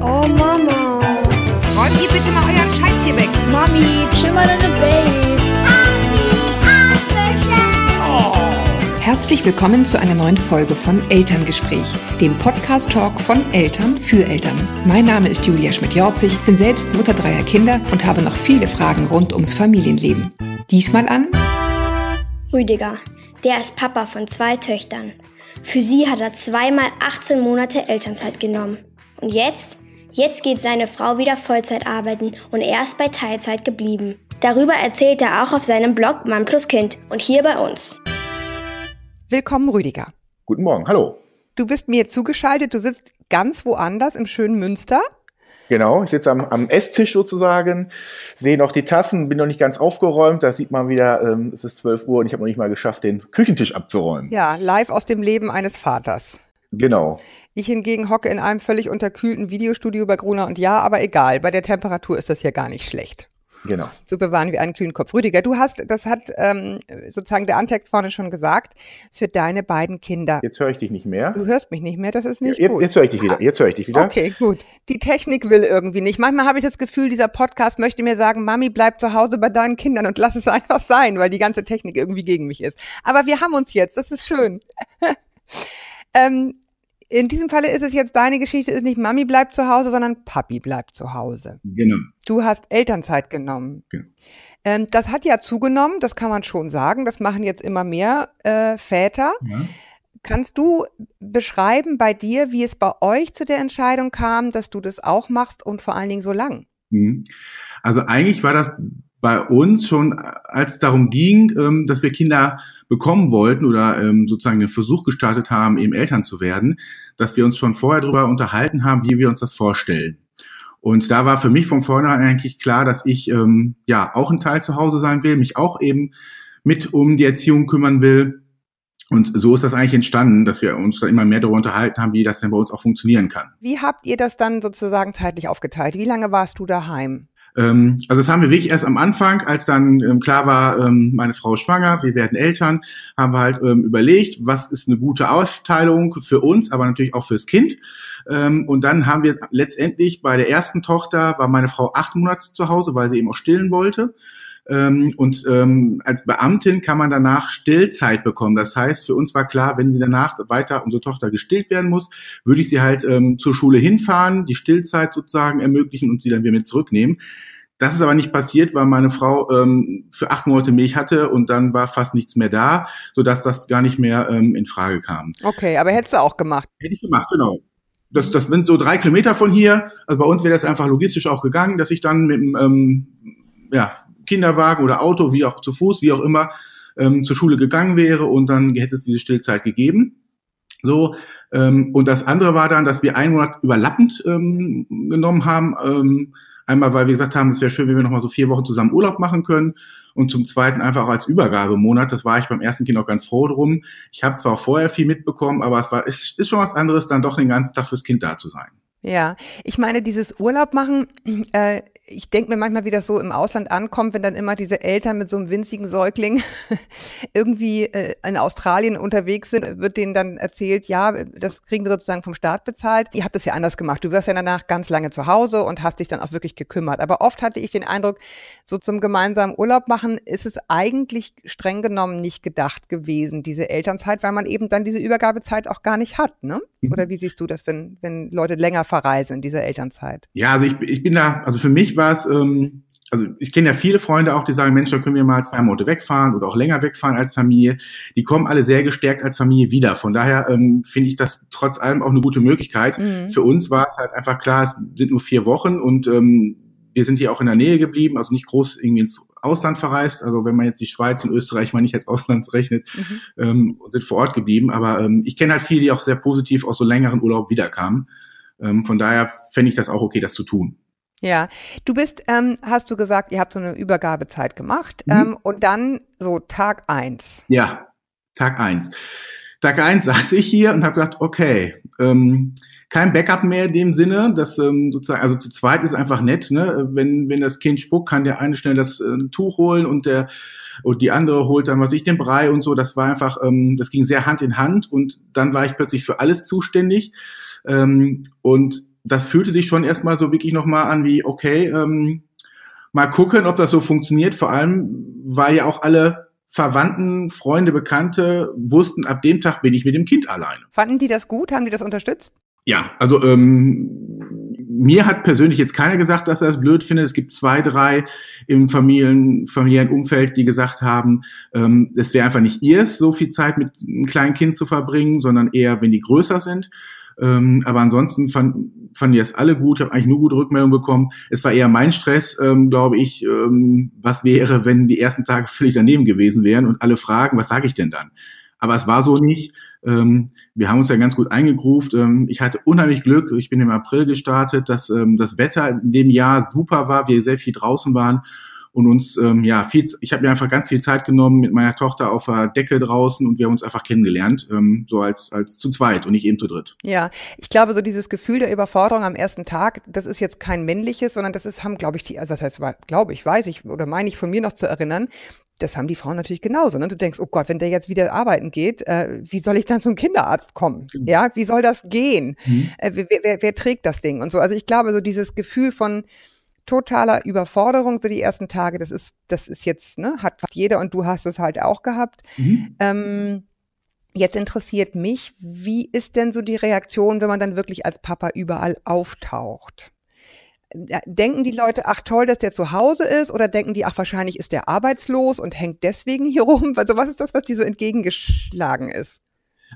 Oh Mama. Räumt ihr bitte mal euren Scheiß hier weg. Mami, chill mal deine Base. Herzlich willkommen zu einer neuen Folge von Elterngespräch, dem Podcast-Talk von Eltern für Eltern. Mein Name ist Julia Schmidt-Jorzig, bin selbst Mutter dreier Kinder und habe noch viele Fragen rund ums Familienleben. Diesmal an Rüdiger, der ist Papa von zwei Töchtern. Für sie hat er zweimal 18 Monate Elternzeit genommen. Und jetzt? Jetzt geht seine Frau wieder Vollzeit arbeiten und er ist bei Teilzeit geblieben. Darüber erzählt er auch auf seinem Blog Mann plus Kind und hier bei uns. Willkommen, Rüdiger. Guten Morgen, hallo. Du bist mir zugeschaltet, du sitzt ganz woanders im schönen Münster. Genau, ich sitze am, am Esstisch sozusagen, sehe noch die Tassen, bin noch nicht ganz aufgeräumt. Da sieht man wieder, ähm, es ist 12 Uhr und ich habe noch nicht mal geschafft, den Küchentisch abzuräumen. Ja, live aus dem Leben eines Vaters. Genau. Ich hingegen hocke in einem völlig unterkühlten Videostudio bei Gruner und Ja, aber egal, bei der Temperatur ist das ja gar nicht schlecht. Genau. So bewahren wir einen kühlen Kopf. Rüdiger, du hast, das hat ähm, sozusagen der Antext vorne schon gesagt, für deine beiden Kinder. Jetzt höre ich dich nicht mehr. Du hörst mich nicht mehr, das ist nicht jetzt, gut. jetzt höre ich dich wieder. Jetzt höre ich dich wieder. Okay, gut. Die Technik will irgendwie nicht. Manchmal habe ich das Gefühl, dieser Podcast möchte mir sagen, Mami, bleib zu Hause bei deinen Kindern und lass es einfach sein, weil die ganze Technik irgendwie gegen mich ist. Aber wir haben uns jetzt, das ist schön. ähm, in diesem Falle ist es jetzt deine Geschichte, ist nicht Mami bleibt zu Hause, sondern Papi bleibt zu Hause. Genau. Du hast Elternzeit genommen. Genau. Ähm, das hat ja zugenommen, das kann man schon sagen. Das machen jetzt immer mehr äh, Väter. Ja. Kannst du beschreiben bei dir, wie es bei euch zu der Entscheidung kam, dass du das auch machst und vor allen Dingen so lang? Mhm. Also eigentlich war das bei uns schon, als es darum ging, ähm, dass wir Kinder bekommen wollten oder ähm, sozusagen den Versuch gestartet haben, eben Eltern zu werden, dass wir uns schon vorher darüber unterhalten haben, wie wir uns das vorstellen. Und da war für mich von vornherein eigentlich klar, dass ich ähm, ja auch ein Teil zu Hause sein will, mich auch eben mit um die Erziehung kümmern will. Und so ist das eigentlich entstanden, dass wir uns da immer mehr darüber unterhalten haben, wie das denn bei uns auch funktionieren kann. Wie habt ihr das dann sozusagen zeitlich aufgeteilt? Wie lange warst du daheim? Ähm, also das haben wir wirklich erst am Anfang, als dann ähm, klar war, ähm, meine Frau ist schwanger, wir werden Eltern, haben wir halt ähm, überlegt, was ist eine gute Aufteilung für uns, aber natürlich auch fürs Kind. Ähm, und dann haben wir letztendlich bei der ersten Tochter war meine Frau acht Monate zu Hause, weil sie eben auch stillen wollte. Ähm, und ähm, als Beamtin kann man danach Stillzeit bekommen. Das heißt, für uns war klar, wenn sie danach weiter unsere Tochter gestillt werden muss, würde ich sie halt ähm, zur Schule hinfahren, die Stillzeit sozusagen ermöglichen und sie dann wieder mit zurücknehmen. Das ist aber nicht passiert, weil meine Frau ähm, für acht Monate Milch hatte und dann war fast nichts mehr da, sodass das gar nicht mehr ähm, in Frage kam. Okay, aber hättest du auch gemacht. Hätte ich gemacht, genau. Das, das sind so drei Kilometer von hier. Also bei uns wäre das einfach logistisch auch gegangen, dass ich dann mit dem ähm, ja, Kinderwagen oder Auto, wie auch zu Fuß, wie auch immer, ähm, zur Schule gegangen wäre und dann hätte es diese Stillzeit gegeben. So, ähm, und das andere war dann, dass wir einen Monat überlappend ähm, genommen haben. Ähm, einmal, weil wir gesagt haben, es wäre schön, wenn wir nochmal so vier Wochen zusammen Urlaub machen können. Und zum Zweiten einfach auch als Übergabemonat. Das war ich beim ersten Kind auch ganz froh drum. Ich habe zwar auch vorher viel mitbekommen, aber es war, es ist schon was anderes, dann doch den ganzen Tag fürs Kind da zu sein. Ja, ich meine, dieses Urlaub machen, äh, ich denke mir manchmal, wie das so im Ausland ankommt, wenn dann immer diese Eltern mit so einem winzigen Säugling irgendwie äh, in Australien unterwegs sind, wird denen dann erzählt, ja, das kriegen wir sozusagen vom Staat bezahlt. Ihr habt das ja anders gemacht. Du wirst ja danach ganz lange zu Hause und hast dich dann auch wirklich gekümmert. Aber oft hatte ich den Eindruck, so zum gemeinsamen Urlaub machen ist es eigentlich streng genommen nicht gedacht gewesen, diese Elternzeit, weil man eben dann diese Übergabezeit auch gar nicht hat, ne? Oder wie siehst du das, wenn, wenn Leute länger verreisen in dieser Elternzeit? Ja, also ich, ich bin da, also für mich war es, ähm, also ich kenne ja viele Freunde auch, die sagen, Mensch, da können wir mal zwei Monate wegfahren oder auch länger wegfahren als Familie. Die kommen alle sehr gestärkt als Familie wieder. Von daher ähm, finde ich das trotz allem auch eine gute Möglichkeit. Mhm. Für uns war es halt einfach klar, es sind nur vier Wochen und ähm, wir sind hier auch in der Nähe geblieben, also nicht groß irgendwie ins Ausland verreist. Also wenn man jetzt die Schweiz und Österreich mal nicht als Ausland rechnet, Mhm. ähm, sind vor Ort geblieben. Aber ähm, ich kenne halt viele, die auch sehr positiv aus so längeren Urlaub wiederkamen. Ähm, von daher fände ich das auch okay, das zu tun. Ja, du bist, ähm, hast du gesagt, ihr habt so eine Übergabezeit gemacht Mhm. ähm, und dann so Tag eins. Ja, Tag eins. Tag eins saß ich hier und habe gedacht, okay, ähm, kein Backup mehr in dem Sinne, dass ähm, sozusagen, also zu zweit ist einfach nett, ne? Wenn, wenn das Kind spuckt, kann der eine schnell das äh, Tuch holen und der und die andere holt dann, was ich, den Brei und so. Das war einfach, ähm, das ging sehr Hand in Hand und dann war ich plötzlich für alles zuständig. Ähm, und das fühlte sich schon erstmal so wirklich nochmal an wie, okay, ähm, mal gucken, ob das so funktioniert. Vor allem, weil ja auch alle Verwandten, Freunde, Bekannte wussten, ab dem Tag bin ich mit dem Kind alleine. Fanden die das gut? Haben die das unterstützt? Ja, also ähm, mir hat persönlich jetzt keiner gesagt, dass er es blöd findet. Es gibt zwei, drei im Familien, familiären Umfeld, die gesagt haben, ähm, es wäre einfach nicht ihrs, so viel Zeit mit einem kleinen Kind zu verbringen, sondern eher, wenn die größer sind. Ähm, aber ansonsten fand, fanden die es alle gut. Ich habe eigentlich nur gute Rückmeldungen bekommen. Es war eher mein Stress, ähm, glaube ich, ähm, was wäre, wenn die ersten Tage völlig daneben gewesen wären und alle fragen, was sage ich denn dann? Aber es war so nicht. Ähm, wir haben uns ja ganz gut eingegruft. Ähm, ich hatte unheimlich Glück. Ich bin im April gestartet, dass ähm, das Wetter in dem Jahr super war, wir sehr viel draußen waren und uns ähm, ja viel ich habe mir einfach ganz viel Zeit genommen mit meiner Tochter auf der Decke draußen und wir haben uns einfach kennengelernt ähm, so als als zu zweit und nicht eben zu dritt. Ja, ich glaube so dieses Gefühl der Überforderung am ersten Tag, das ist jetzt kein männliches, sondern das ist haben glaube ich die also was heißt glaube ich, weiß ich oder meine ich von mir noch zu erinnern, das haben die Frauen natürlich genauso. Ne? Du denkst, oh Gott, wenn der jetzt wieder arbeiten geht, äh, wie soll ich dann zum Kinderarzt kommen? Mhm. Ja, wie soll das gehen? Mhm. Äh, wer, wer, wer trägt das Ding und so? Also ich glaube, so dieses Gefühl von totaler Überforderung, so die ersten Tage, das ist, das ist jetzt, ne, hat jeder und du hast es halt auch gehabt. Mhm. Ähm, jetzt interessiert mich, wie ist denn so die Reaktion, wenn man dann wirklich als Papa überall auftaucht? Denken die Leute, ach toll, dass der zu Hause ist, oder denken die, ach wahrscheinlich ist der arbeitslos und hängt deswegen hier rum? Also was ist das, was dir so entgegengeschlagen ist?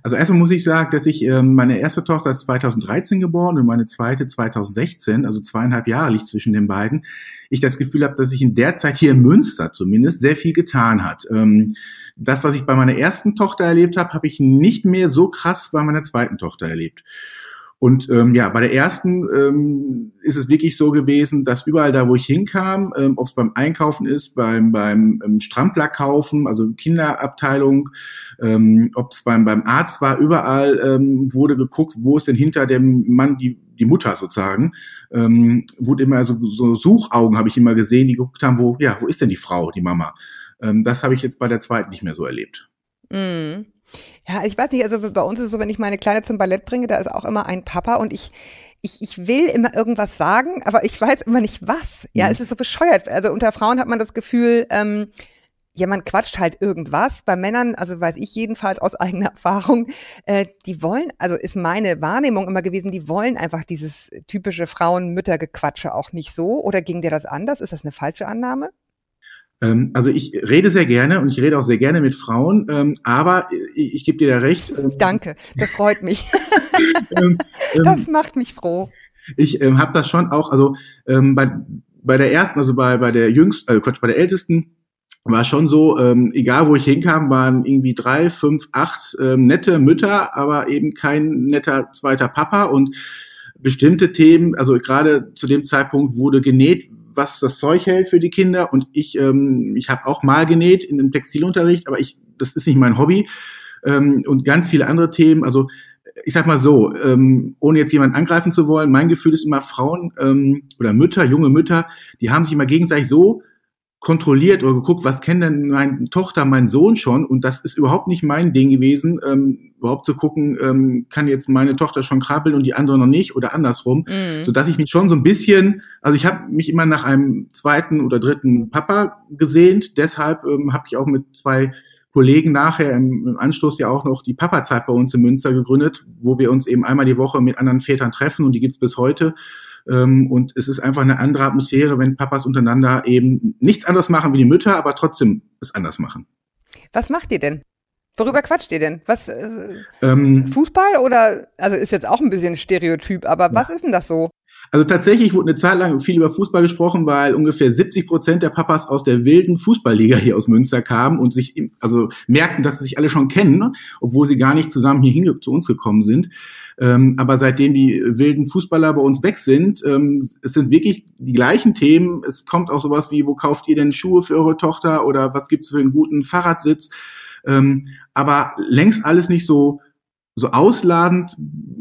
Also erstmal muss ich sagen, dass ich ähm, meine erste Tochter ist 2013 geboren und meine zweite 2016, also zweieinhalb Jahre liegt zwischen den beiden. Ich das Gefühl habe, dass sich in der Zeit hier in Münster zumindest sehr viel getan hat. Ähm, das, was ich bei meiner ersten Tochter erlebt habe, habe ich nicht mehr so krass bei meiner zweiten Tochter erlebt. Und ähm, ja, bei der ersten ähm, ist es wirklich so gewesen, dass überall da, wo ich hinkam, ähm, ob es beim Einkaufen ist, beim, beim ähm, Strampler kaufen, also Kinderabteilung, ähm, ob es beim, beim Arzt war, überall ähm, wurde geguckt, wo ist denn hinter dem Mann die, die Mutter sozusagen. Ähm, wurde immer so, so Suchaugen, habe ich immer gesehen, die geguckt haben, wo, ja, wo ist denn die Frau, die Mama? Ähm, das habe ich jetzt bei der zweiten nicht mehr so erlebt. Mm. Ja, ich weiß nicht, also bei uns ist es so, wenn ich meine Kleine zum Ballett bringe, da ist auch immer ein Papa und ich, ich, ich will immer irgendwas sagen, aber ich weiß immer nicht was. Ja, mhm. es ist so bescheuert. Also unter Frauen hat man das Gefühl, ähm, ja, man quatscht halt irgendwas. Bei Männern, also weiß ich jedenfalls aus eigener Erfahrung, äh, die wollen, also ist meine Wahrnehmung immer gewesen, die wollen einfach dieses typische Frauen-Mütter-Gequatsche auch nicht so. Oder ging dir das anders? Ist das eine falsche Annahme? Ähm, also ich rede sehr gerne und ich rede auch sehr gerne mit Frauen, ähm, aber ich, ich gebe dir da recht. Ähm, Danke, das freut mich. Ähm, ähm, das macht mich froh. Ich ähm, habe das schon auch, also ähm, bei, bei der ersten, also bei, bei der jüngsten, äh, Quatsch, bei der ältesten, war schon so, ähm, egal wo ich hinkam, waren irgendwie drei, fünf, acht ähm, nette Mütter, aber eben kein netter zweiter Papa und bestimmte Themen, also gerade zu dem Zeitpunkt wurde genäht, was das Zeug hält für die Kinder. Und ich, ähm, ich habe auch mal genäht in dem Textilunterricht, aber ich, das ist nicht mein Hobby. Ähm, und ganz viele andere Themen. Also ich sag mal so, ähm, ohne jetzt jemanden angreifen zu wollen, mein Gefühl ist immer, Frauen ähm, oder Mütter, junge Mütter, die haben sich immer gegenseitig so kontrolliert oder geguckt, was kennt denn meine Tochter, mein Sohn schon? Und das ist überhaupt nicht mein Ding gewesen, ähm, überhaupt zu gucken, ähm, kann jetzt meine Tochter schon krabbeln und die andere noch nicht oder andersrum, mhm. so dass ich mich schon so ein bisschen, also ich habe mich immer nach einem zweiten oder dritten Papa gesehnt. Deshalb ähm, habe ich auch mit zwei Kollegen nachher im, im Anschluss ja auch noch die Papa-Zeit bei uns in Münster gegründet, wo wir uns eben einmal die Woche mit anderen Vätern treffen und die gibt's bis heute. Ähm, und es ist einfach eine andere Atmosphäre, wenn Papas untereinander eben nichts anderes machen wie die Mütter, aber trotzdem es anders machen. Was macht ihr denn? Worüber quatscht ihr denn? Was äh, ähm, Fußball oder also ist jetzt auch ein bisschen Stereotyp, aber was ist denn das so? Also tatsächlich wurde eine Zeit lang viel über Fußball gesprochen, weil ungefähr 70 Prozent der Papas aus der wilden Fußballliga hier aus Münster kamen und sich also merkten, dass sie sich alle schon kennen, obwohl sie gar nicht zusammen hier zu uns gekommen sind. Ähm, aber seitdem die wilden Fußballer bei uns weg sind, ähm, es sind wirklich die gleichen Themen. Es kommt auch sowas wie, wo kauft ihr denn Schuhe für eure Tochter oder was gibt's für einen guten Fahrradsitz? Ähm, aber längst alles nicht so so ausladend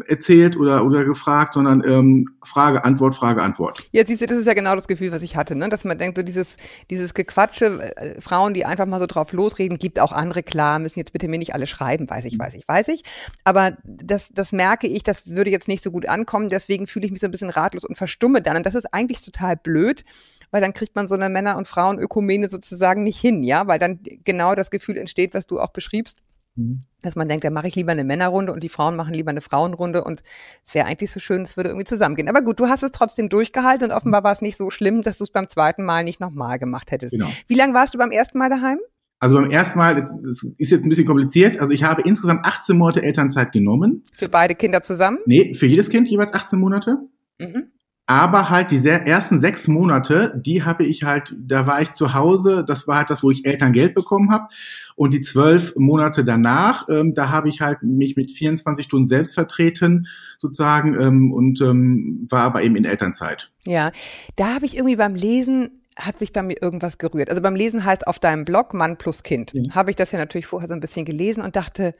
erzählt oder, oder gefragt, sondern ähm, Frage, Antwort, Frage, Antwort. Ja, siehst du, das ist ja genau das Gefühl, was ich hatte, ne? dass man denkt, so dieses, dieses Gequatsche, äh, Frauen, die einfach mal so drauf losreden, gibt auch andere, klar, müssen jetzt bitte mir nicht alle schreiben, weiß ich, weiß ich, weiß ich. Aber das, das merke ich, das würde jetzt nicht so gut ankommen, deswegen fühle ich mich so ein bisschen ratlos und verstumme dann. Und das ist eigentlich total blöd, weil dann kriegt man so eine Männer- und Frauen-Ökumene sozusagen nicht hin, ja, weil dann genau das Gefühl entsteht, was du auch beschriebst Mhm. Dass man denkt, da mache ich lieber eine Männerrunde und die Frauen machen lieber eine Frauenrunde und es wäre eigentlich so schön, es würde irgendwie zusammengehen. Aber gut, du hast es trotzdem durchgehalten und offenbar war es nicht so schlimm, dass du es beim zweiten Mal nicht nochmal gemacht hättest. Genau. Wie lange warst du beim ersten Mal daheim? Also beim ersten Mal, das ist jetzt ein bisschen kompliziert, also ich habe insgesamt 18 Monate Elternzeit genommen. Für beide Kinder zusammen? Nee, für jedes Kind jeweils 18 Monate. Mhm. Aber halt diese ersten sechs Monate, die habe ich halt, da war ich zu Hause, das war halt das, wo ich Elterngeld bekommen habe. Und die zwölf Monate danach, ähm, da habe ich halt mich mit 24 Stunden selbst vertreten, sozusagen, ähm, und ähm, war aber eben in Elternzeit. Ja, da habe ich irgendwie beim Lesen hat sich bei mir irgendwas gerührt. Also beim Lesen heißt auf deinem Blog Mann plus Kind, ja. habe ich das ja natürlich vorher so ein bisschen gelesen und dachte,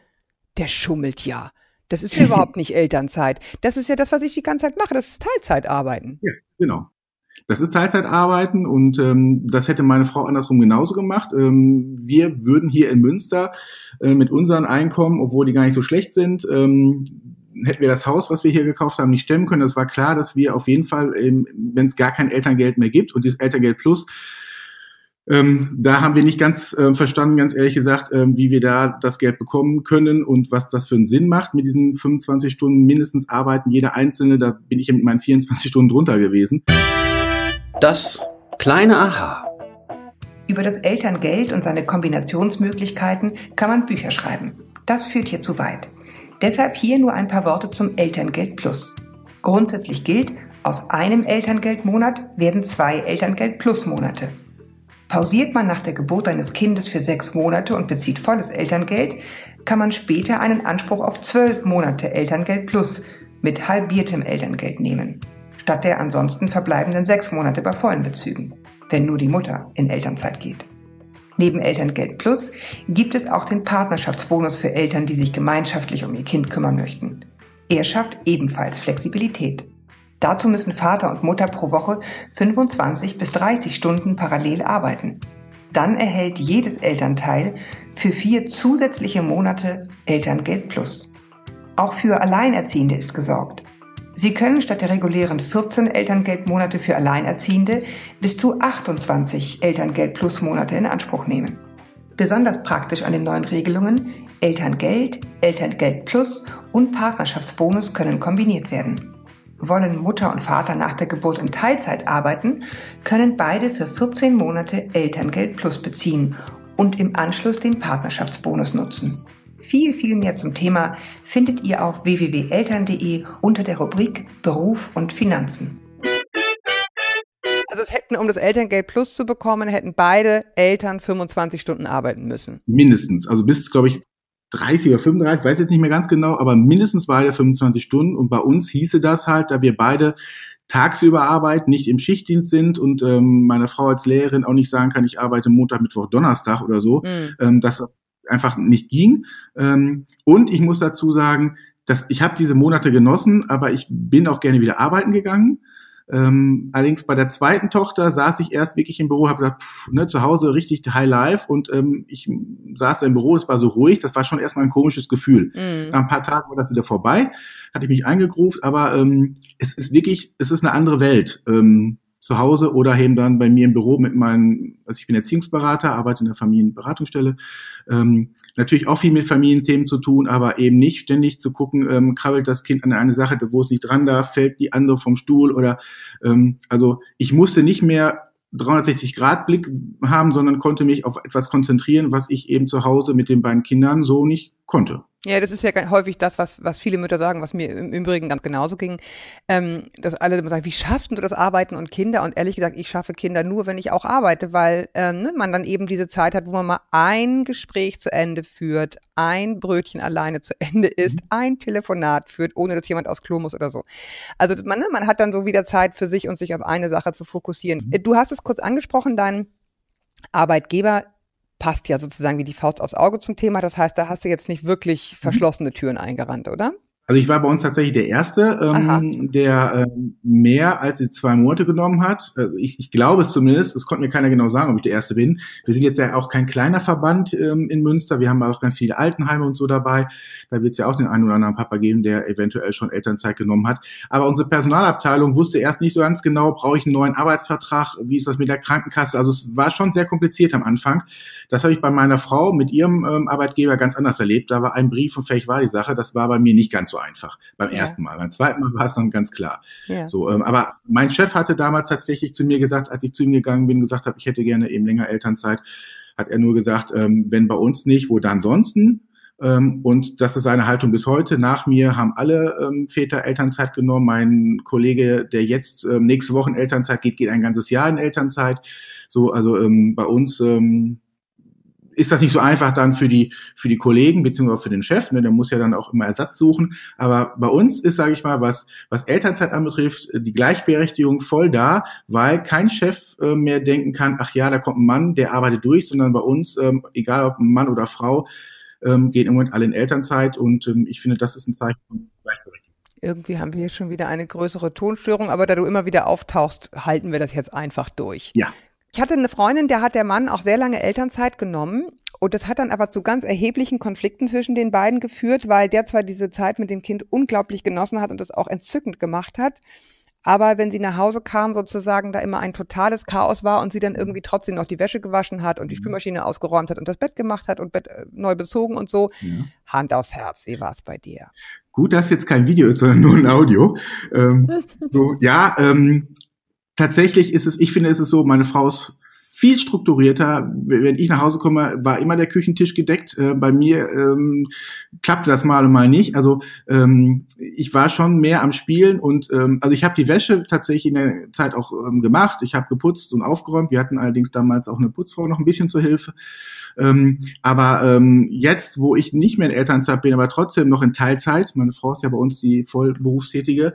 der schummelt ja. Das ist ja überhaupt nicht Elternzeit. Das ist ja das, was ich die ganze Zeit mache. Das ist Teilzeitarbeiten. Ja, genau. Das ist Teilzeitarbeiten und ähm, das hätte meine Frau andersrum genauso gemacht. Ähm, wir würden hier in Münster äh, mit unseren Einkommen, obwohl die gar nicht so schlecht sind, ähm, hätten wir das Haus, was wir hier gekauft haben, nicht stemmen können. Das war klar, dass wir auf jeden Fall, ähm, wenn es gar kein Elterngeld mehr gibt und dieses Elterngeld Plus ähm, da haben wir nicht ganz äh, verstanden, ganz ehrlich gesagt, ähm, wie wir da das Geld bekommen können und was das für einen Sinn macht mit diesen 25 Stunden mindestens arbeiten. Jeder Einzelne, da bin ich mit meinen 24 Stunden drunter gewesen. Das kleine Aha. Über das Elterngeld und seine Kombinationsmöglichkeiten kann man Bücher schreiben. Das führt hier zu weit. Deshalb hier nur ein paar Worte zum Elterngeld Plus. Grundsätzlich gilt, aus einem Elterngeldmonat werden zwei Elterngeld Plus Monate. Pausiert man nach der Geburt eines Kindes für sechs Monate und bezieht volles Elterngeld, kann man später einen Anspruch auf zwölf Monate Elterngeld plus mit halbiertem Elterngeld nehmen, statt der ansonsten verbleibenden sechs Monate bei vollen Bezügen, wenn nur die Mutter in Elternzeit geht. Neben Elterngeld Plus gibt es auch den Partnerschaftsbonus für Eltern, die sich gemeinschaftlich um ihr Kind kümmern möchten. Er schafft ebenfalls Flexibilität. Dazu müssen Vater und Mutter pro Woche 25 bis 30 Stunden parallel arbeiten. Dann erhält jedes Elternteil für vier zusätzliche Monate Elterngeld Plus. Auch für Alleinerziehende ist gesorgt. Sie können statt der regulären 14 Elterngeldmonate für Alleinerziehende bis zu 28 Elterngeld Plus Monate in Anspruch nehmen. Besonders praktisch an den neuen Regelungen Elterngeld, Elterngeld Plus und Partnerschaftsbonus können kombiniert werden. Wollen Mutter und Vater nach der Geburt in Teilzeit arbeiten, können beide für 14 Monate Elterngeld Plus beziehen und im Anschluss den Partnerschaftsbonus nutzen. Viel, viel mehr zum Thema findet ihr auf www.eltern.de unter der Rubrik Beruf und Finanzen. Also es hätten, um das Elterngeld Plus zu bekommen, hätten beide Eltern 25 Stunden arbeiten müssen. Mindestens. Also bis, glaube ich, 30 oder 35, weiß jetzt nicht mehr ganz genau, aber mindestens beide 25 Stunden. Und bei uns hieße das halt, da wir beide tagsüber arbeiten, nicht im Schichtdienst sind und ähm, meine Frau als Lehrerin auch nicht sagen kann, ich arbeite Montag, Mittwoch, Donnerstag oder so, mhm. ähm, dass das einfach nicht ging. Ähm, und ich muss dazu sagen, dass ich habe diese Monate genossen, aber ich bin auch gerne wieder arbeiten gegangen. Ähm, allerdings bei der zweiten Tochter saß ich erst wirklich im Büro, habe gesagt, pff, ne, zu Hause richtig High Life und ähm, ich saß im Büro, es war so ruhig, das war schon erstmal ein komisches Gefühl. Mhm. Nach ein paar Tagen war das wieder vorbei, hatte ich mich eingegruft, aber ähm, es ist wirklich, es ist eine andere Welt. Ähm, zu Hause oder eben dann bei mir im Büro mit meinen, also ich bin Erziehungsberater, arbeite in der Familienberatungsstelle, ähm, natürlich auch viel mit Familienthemen zu tun, aber eben nicht ständig zu gucken, ähm, krabbelt das Kind an eine Sache, wo es nicht dran darf, fällt die andere vom Stuhl oder ähm, also ich musste nicht mehr 360 Grad Blick haben, sondern konnte mich auf etwas konzentrieren, was ich eben zu Hause mit den beiden Kindern so nicht konnte. Ja, das ist ja häufig das, was, was viele Mütter sagen, was mir im Übrigen ganz genauso ging, ähm, dass alle immer sagen, wie schaffst du das Arbeiten und Kinder? Und ehrlich gesagt, ich schaffe Kinder nur, wenn ich auch arbeite, weil ähm, ne, man dann eben diese Zeit hat, wo man mal ein Gespräch zu Ende führt, ein Brötchen alleine zu Ende isst, mhm. ein Telefonat führt, ohne dass jemand aus Klo muss oder so. Also man, ne, man hat dann so wieder Zeit für sich und sich auf eine Sache zu fokussieren. Mhm. Du hast es kurz angesprochen, dein Arbeitgeber passt ja sozusagen wie die Faust aufs Auge zum Thema. Das heißt, da hast du jetzt nicht wirklich mhm. verschlossene Türen eingerannt, oder? Also ich war bei uns tatsächlich der Erste, ähm, der ähm, mehr als die zwei Monate genommen hat. Also ich, ich glaube es zumindest, es konnte mir keiner genau sagen, ob ich der Erste bin. Wir sind jetzt ja auch kein kleiner Verband ähm, in Münster. Wir haben auch ganz viele Altenheime und so dabei. Da wird es ja auch den einen oder anderen Papa geben, der eventuell schon Elternzeit genommen hat. Aber unsere Personalabteilung wusste erst nicht so ganz genau, brauche ich einen neuen Arbeitsvertrag, wie ist das mit der Krankenkasse. Also es war schon sehr kompliziert am Anfang. Das habe ich bei meiner Frau mit ihrem ähm, Arbeitgeber ganz anders erlebt. Da war ein Brief und vielleicht war die Sache. Das war bei mir nicht ganz so so einfach beim ja. ersten Mal. Beim zweiten Mal war es dann ganz klar. Ja. So, ähm, aber mein Chef hatte damals tatsächlich zu mir gesagt, als ich zu ihm gegangen bin, gesagt habe, ich hätte gerne eben länger Elternzeit, hat er nur gesagt, ähm, wenn bei uns nicht, wo dann sonst? Ähm, und das ist seine Haltung bis heute. Nach mir haben alle ähm, Väter Elternzeit genommen. Mein Kollege, der jetzt ähm, nächste Woche in Elternzeit geht, geht ein ganzes Jahr in Elternzeit. So, also ähm, bei uns ähm, ist das nicht so einfach dann für die, für die Kollegen beziehungsweise für den Chef, ne? der muss ja dann auch immer Ersatz suchen. Aber bei uns ist, sage ich mal, was, was Elternzeit anbetrifft, die Gleichberechtigung voll da, weil kein Chef äh, mehr denken kann, ach ja, da kommt ein Mann, der arbeitet durch, sondern bei uns, ähm, egal ob ein Mann oder Frau, ähm, gehen im Moment alle in Elternzeit und ähm, ich finde, das ist ein Zeichen von Gleichberechtigung. Irgendwie haben wir hier schon wieder eine größere Tonstörung, aber da du immer wieder auftauchst, halten wir das jetzt einfach durch. Ja. Ich hatte eine Freundin, der hat der Mann auch sehr lange Elternzeit genommen. Und das hat dann aber zu ganz erheblichen Konflikten zwischen den beiden geführt, weil der zwar diese Zeit mit dem Kind unglaublich genossen hat und das auch entzückend gemacht hat, aber wenn sie nach Hause kam, sozusagen da immer ein totales Chaos war und sie dann irgendwie trotzdem noch die Wäsche gewaschen hat und die mhm. Spülmaschine ausgeräumt hat und das Bett gemacht hat und Bett äh, neu bezogen und so. Ja. Hand aufs Herz, wie war es bei dir? Gut, dass jetzt kein Video ist, sondern nur ein Audio. ähm, so, ja, ähm, tatsächlich ist es, ich finde, ist es so, meine Frau ist viel strukturierter. Wenn ich nach Hause komme, war immer der Küchentisch gedeckt. Äh, bei mir ähm, klappte das mal und mal nicht. Also ähm, ich war schon mehr am Spielen und ähm, also ich habe die Wäsche tatsächlich in der Zeit auch ähm, gemacht. Ich habe geputzt und aufgeräumt. Wir hatten allerdings damals auch eine Putzfrau noch ein bisschen zur Hilfe. Ähm, aber ähm, jetzt, wo ich nicht mehr in Elternzeit bin, aber trotzdem noch in Teilzeit, meine Frau ist ja bei uns die Vollberufstätige,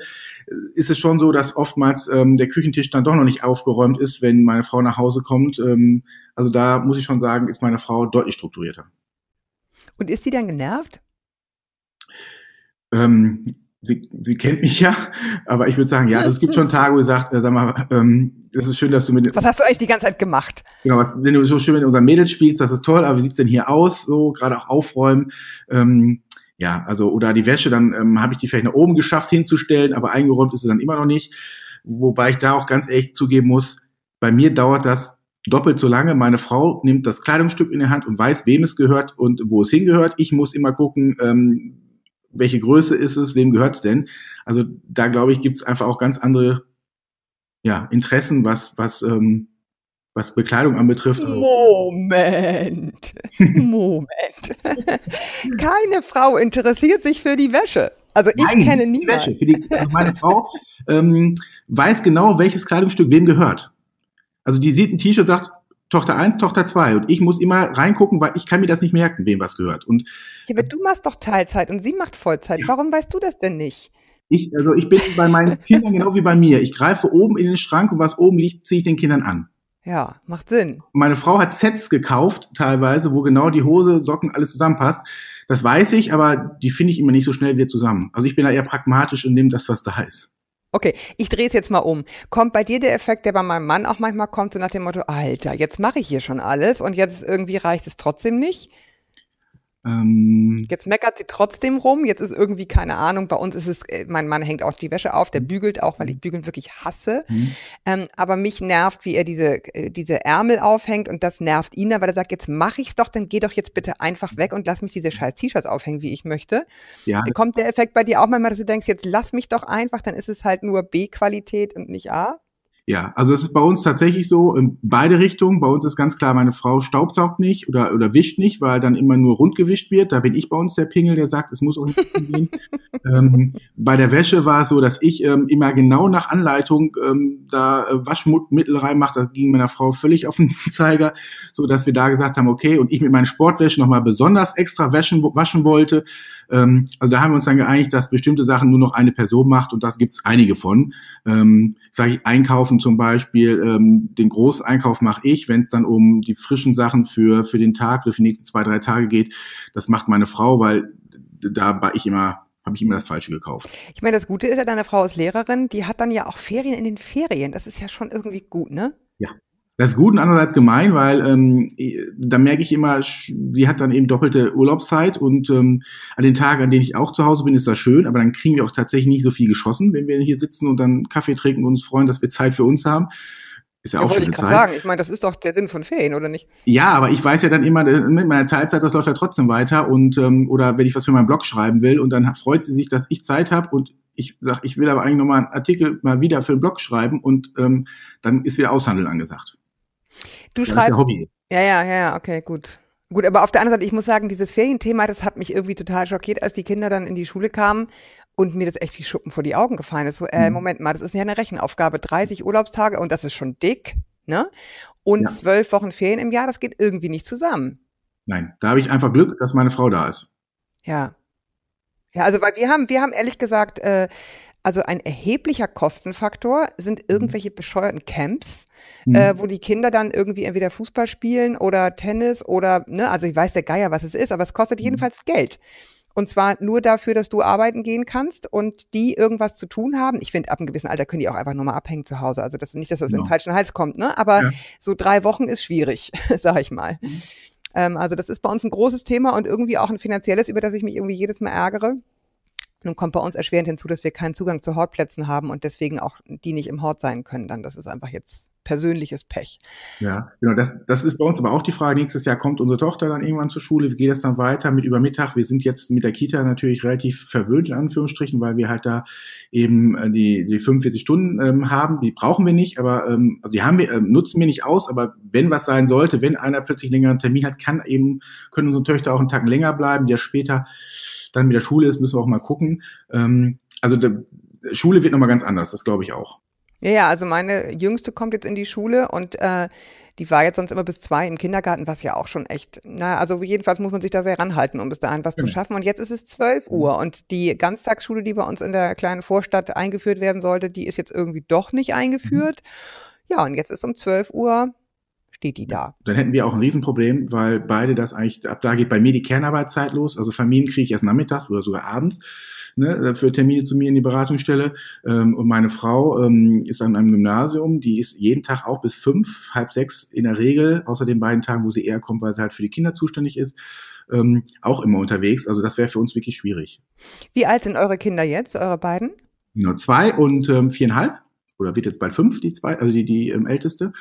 ist es schon so, dass oftmals ähm, der Küchentisch dann doch noch nicht aufgeräumt ist, wenn meine Frau nach Hause kommt. Ähm, also da muss ich schon sagen, ist meine Frau deutlich strukturierter. Und ist sie dann genervt? Ähm, sie, sie kennt mich ja, aber ich würde sagen, ja, es gibt schon Tage, wo sie sagt, äh, sag mal, ähm, das ist schön, dass du mit. Was hast du eigentlich die ganze Zeit gemacht? Genau, was, wenn du so schön mit unseren Mädels spielst, das ist toll, aber wie sieht's denn hier aus? So, gerade auch aufräumen. Ähm, ja, also, oder die Wäsche, dann ähm, habe ich die vielleicht nach oben geschafft hinzustellen, aber eingeräumt ist sie dann immer noch nicht. Wobei ich da auch ganz ehrlich zugeben muss, bei mir dauert das doppelt so lange. Meine Frau nimmt das Kleidungsstück in der Hand und weiß, wem es gehört und wo es hingehört. Ich muss immer gucken, ähm, welche Größe ist es, wem gehört es denn? Also da glaube ich, gibt es einfach auch ganz andere ja, Interessen, was, was, ähm, was Bekleidung anbetrifft. Moment, Moment. Keine Frau interessiert sich für die Wäsche. Also ich Nein, kenne niemanden. Wäsche. Für die, also meine Frau ähm, weiß genau, welches Kleidungsstück wem gehört. Also die sieht ein T-Shirt sagt, Tochter 1, Tochter 2. Und ich muss immer reingucken, weil ich kann mir das nicht merken, wem was gehört. Und ja, aber du machst doch Teilzeit und sie macht Vollzeit. Ja. Warum weißt du das denn nicht? Ich, also ich bin bei meinen Kindern genau wie bei mir. Ich greife oben in den Schrank und was oben liegt, ziehe ich den Kindern an. Ja, macht Sinn. Meine Frau hat Sets gekauft, teilweise, wo genau die Hose, Socken, alles zusammenpasst. Das weiß ich, aber die finde ich immer nicht so schnell wieder zusammen. Also ich bin da eher pragmatisch und nehme das, was da ist. Okay, ich drehe es jetzt mal um. Kommt bei dir der Effekt, der bei meinem Mann auch manchmal kommt, so nach dem Motto, Alter, jetzt mache ich hier schon alles und jetzt irgendwie reicht es trotzdem nicht? Ähm, jetzt meckert sie trotzdem rum. Jetzt ist irgendwie keine Ahnung. Bei uns ist es, äh, mein Mann hängt auch die Wäsche auf, der bügelt auch, weil ich bügeln wirklich hasse. Mhm. Ähm, aber mich nervt, wie er diese äh, diese Ärmel aufhängt und das nervt ihn, weil er sagt, jetzt mache ich's doch, dann geh doch jetzt bitte einfach weg und lass mich diese scheiß T-Shirts aufhängen, wie ich möchte. Ja. Kommt der Effekt bei dir auch manchmal, dass du denkst, jetzt lass mich doch einfach, dann ist es halt nur B-Qualität und nicht A? Ja, also es ist bei uns tatsächlich so in beide Richtungen. Bei uns ist ganz klar, meine Frau staubsaugt nicht oder, oder wischt nicht, weil dann immer nur rund gewischt wird. Da bin ich bei uns der Pingel, der sagt, es muss auch nicht gehen. ähm, bei der Wäsche war es so, dass ich ähm, immer genau nach Anleitung ähm, da äh, Waschmittel reinmache. Das ging meiner Frau völlig auf den Zeiger, so dass wir da gesagt haben, okay, und ich mit meinen Sportwäschen nochmal besonders extra waschen, waschen wollte. Ähm, also da haben wir uns dann geeinigt, dass bestimmte Sachen nur noch eine Person macht und das gibt's einige von. Ähm, sage ich, einkaufen zum Beispiel, ähm, den Großeinkauf mache ich, wenn es dann um die frischen Sachen für, für den Tag oder für die nächsten zwei, drei Tage geht, das macht meine Frau, weil da war ich immer habe ich immer das Falsche gekauft. Ich meine, das Gute ist ja, deine Frau ist Lehrerin, die hat dann ja auch Ferien in den Ferien. Das ist ja schon irgendwie gut, ne? Ja. Das ist gut und andererseits gemein, weil ähm, da merke ich immer, sie hat dann eben doppelte Urlaubszeit und ähm, an den Tagen, an denen ich auch zu Hause bin, ist das schön, aber dann kriegen wir auch tatsächlich nicht so viel geschossen, wenn wir hier sitzen und dann Kaffee trinken und uns freuen, dass wir Zeit für uns haben. Ist ja, ja auch schon ich Zeit. sagen. Ich meine, das ist doch der Sinn von Ferien, oder nicht? Ja, aber ich weiß ja dann immer, äh, mit meiner Teilzeit, das läuft ja trotzdem weiter. Und ähm, oder wenn ich was für meinen Blog schreiben will und dann freut sie sich, dass ich Zeit habe und ich sage, ich will aber eigentlich nochmal einen Artikel mal wieder für den Blog schreiben und ähm, dann ist wieder Aushandeln angesagt. Du das schreibst. Ja, ja, ja, ja, okay, gut. Gut, aber auf der anderen Seite, ich muss sagen, dieses Ferienthema, das hat mich irgendwie total schockiert, als die Kinder dann in die Schule kamen und mir das echt wie Schuppen vor die Augen gefallen ist. So, äh, mhm. Moment mal, das ist ja eine Rechenaufgabe. 30 Urlaubstage und das ist schon dick, ne? Und zwölf ja. Wochen Ferien im Jahr, das geht irgendwie nicht zusammen. Nein, da habe ich einfach Glück, dass meine Frau da ist. Ja. Ja, also weil wir haben, wir haben ehrlich gesagt, äh, also ein erheblicher Kostenfaktor sind mhm. irgendwelche bescheuerten Camps, mhm. äh, wo die Kinder dann irgendwie entweder Fußball spielen oder Tennis oder, ne, also ich weiß der Geier, was es ist, aber es kostet mhm. jedenfalls Geld. Und zwar nur dafür, dass du arbeiten gehen kannst und die irgendwas zu tun haben. Ich finde, ab einem gewissen Alter können die auch einfach nur mal abhängen zu Hause. Also das nicht, dass das genau. in den falschen Hals kommt, ne? Aber ja. so drei Wochen ist schwierig, sag ich mal. Mhm. Ähm, also das ist bei uns ein großes Thema und irgendwie auch ein finanzielles, über das ich mich irgendwie jedes Mal ärgere. Nun kommt bei uns erschwerend hinzu, dass wir keinen Zugang zu Hortplätzen haben und deswegen auch die nicht im Hort sein können. Dann das ist einfach jetzt persönliches Pech. Ja, genau. Das, das ist bei uns aber auch die Frage. Nächstes Jahr kommt unsere Tochter dann irgendwann zur Schule. Wie geht das dann weiter mit Übermittag? Wir sind jetzt mit der Kita natürlich relativ verwöhnt in Anführungsstrichen, weil wir halt da eben äh, die, die 45 Stunden ähm, haben. Die brauchen wir nicht, aber ähm, also die haben wir, ähm, nutzen wir nicht aus. Aber wenn was sein sollte, wenn einer plötzlich längeren Termin hat, kann eben können unsere Töchter auch einen Tag länger bleiben. Der später dann mit der Schule ist, müssen wir auch mal gucken. Ähm, also Schule wird nochmal ganz anders, das glaube ich auch. Ja, ja, also meine Jüngste kommt jetzt in die Schule und äh, die war jetzt sonst immer bis zwei im Kindergarten, was ja auch schon echt, na, also jedenfalls muss man sich da sehr ranhalten, um bis dahin was ja. zu schaffen. Und jetzt ist es zwölf Uhr und die Ganztagsschule, die bei uns in der kleinen Vorstadt eingeführt werden sollte, die ist jetzt irgendwie doch nicht eingeführt. Mhm. Ja, und jetzt ist um zwölf Uhr steht die da. Dann hätten wir auch ein Riesenproblem, weil beide das eigentlich, ab da geht bei mir die Kernarbeitszeit los. Also Familien kriege ich erst nachmittags oder sogar abends ne, für Termine zu mir in die Beratungsstelle. Ähm, und meine Frau ähm, ist an einem Gymnasium, die ist jeden Tag auch bis fünf, halb sechs in der Regel, außer den beiden Tagen, wo sie eher kommt, weil sie halt für die Kinder zuständig ist, ähm, auch immer unterwegs. Also das wäre für uns wirklich schwierig. Wie alt sind eure Kinder jetzt, eure beiden? Genau, zwei und ähm, viereinhalb. Oder wird jetzt bald fünf, die zwei, also die, die ähm, älteste.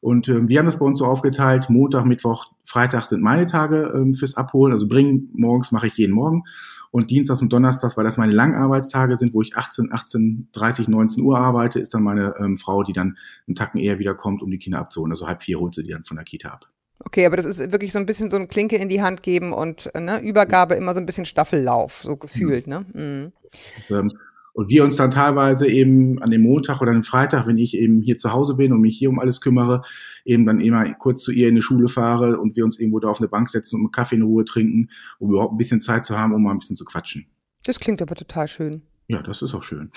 Und ähm, wir haben das bei uns so aufgeteilt, Montag, Mittwoch, Freitag sind meine Tage ähm, fürs Abholen, also bringen morgens mache ich jeden Morgen. Und Dienstags und Donnerstags, weil das meine Langarbeitstage sind, wo ich 18, 18, 30, 19 Uhr arbeite, ist dann meine ähm, Frau, die dann einen Tacken eher wiederkommt, um die Kinder abzuholen. Also halb vier holt sie die dann von der Kita ab. Okay, aber das ist wirklich so ein bisschen so ein Klinke in die Hand geben und ne, Übergabe immer so ein bisschen Staffellauf, so gefühlt, ja. ne? Mhm. Das, ähm, und wir uns dann teilweise eben an dem Montag oder dem Freitag, wenn ich eben hier zu Hause bin und mich hier um alles kümmere, eben dann immer kurz zu ihr in die Schule fahre und wir uns irgendwo da auf eine Bank setzen und einen Kaffee in Ruhe trinken, um überhaupt ein bisschen Zeit zu haben, um mal ein bisschen zu quatschen. Das klingt aber total schön. Ja, das ist auch schön.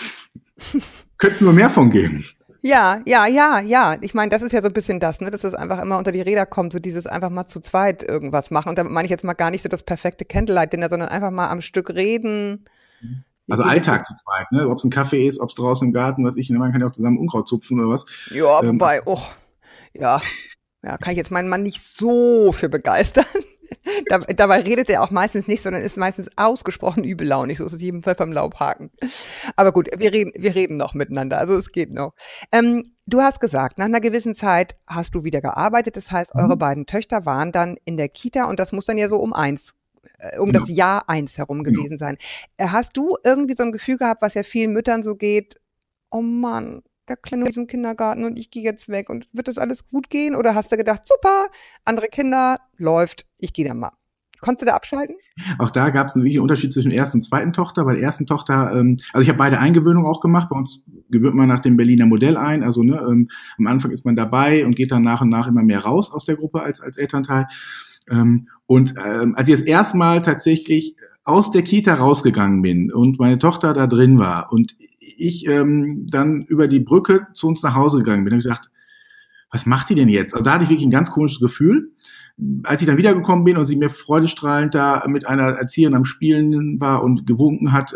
Könntest du nur mehr von geben? Ja, ja, ja, ja. Ich meine, das ist ja so ein bisschen das, ne, dass es einfach immer unter die Räder kommt, so dieses einfach mal zu zweit irgendwas machen. Und damit meine ich jetzt mal gar nicht so das perfekte Candlelight-Dinner, sondern einfach mal am Stück reden, mhm. Also Alltag zu zweit, ne? Ob es ein Kaffee ist, ob es draußen im Garten, was ich, ne? man kann ja auch zusammen Unkraut zupfen oder was. Ja, ähm, wobei, oh, ja, ja, kann ich jetzt meinen Mann nicht so für begeistern. da, dabei redet er auch meistens nicht, sondern ist meistens ausgesprochen übellaunig. So ist es jedenfalls beim Laubhaken. Aber gut, wir reden, wir reden noch miteinander. Also es geht noch. Ähm, du hast gesagt, nach einer gewissen Zeit hast du wieder gearbeitet. Das heißt, eure mhm. beiden Töchter waren dann in der Kita und das muss dann ja so um eins um das Jahr eins herum gewesen sein. Äh, hast du irgendwie so ein Gefühl gehabt, was ja vielen Müttern so geht, oh Mann, der Kleine ist im Kindergarten und ich gehe jetzt weg und wird das alles gut gehen? Oder hast du gedacht, super, andere Kinder, läuft, ich gehe dann mal. Konntest du da abschalten? Auch da gab es einen wichtigen Unterschied zwischen ersten und zweiten Tochter. Bei der ersten Tochter, ähm, also ich habe beide Eingewöhnungen auch gemacht. Bei uns gewöhnt man nach dem Berliner Modell ein. Also ne, ähm, am Anfang ist man dabei und geht dann nach und nach immer mehr raus aus der Gruppe als, als Elternteil. Ähm, und ähm, als ich das erste Mal tatsächlich aus der Kita rausgegangen bin und meine Tochter da drin war und ich ähm, dann über die Brücke zu uns nach Hause gegangen bin, habe ich gesagt, was macht die denn jetzt? Also da hatte ich wirklich ein ganz komisches Gefühl. Als ich dann wiedergekommen bin und sie mir freudestrahlend da mit einer Erzieherin am Spielen war und gewunken hat,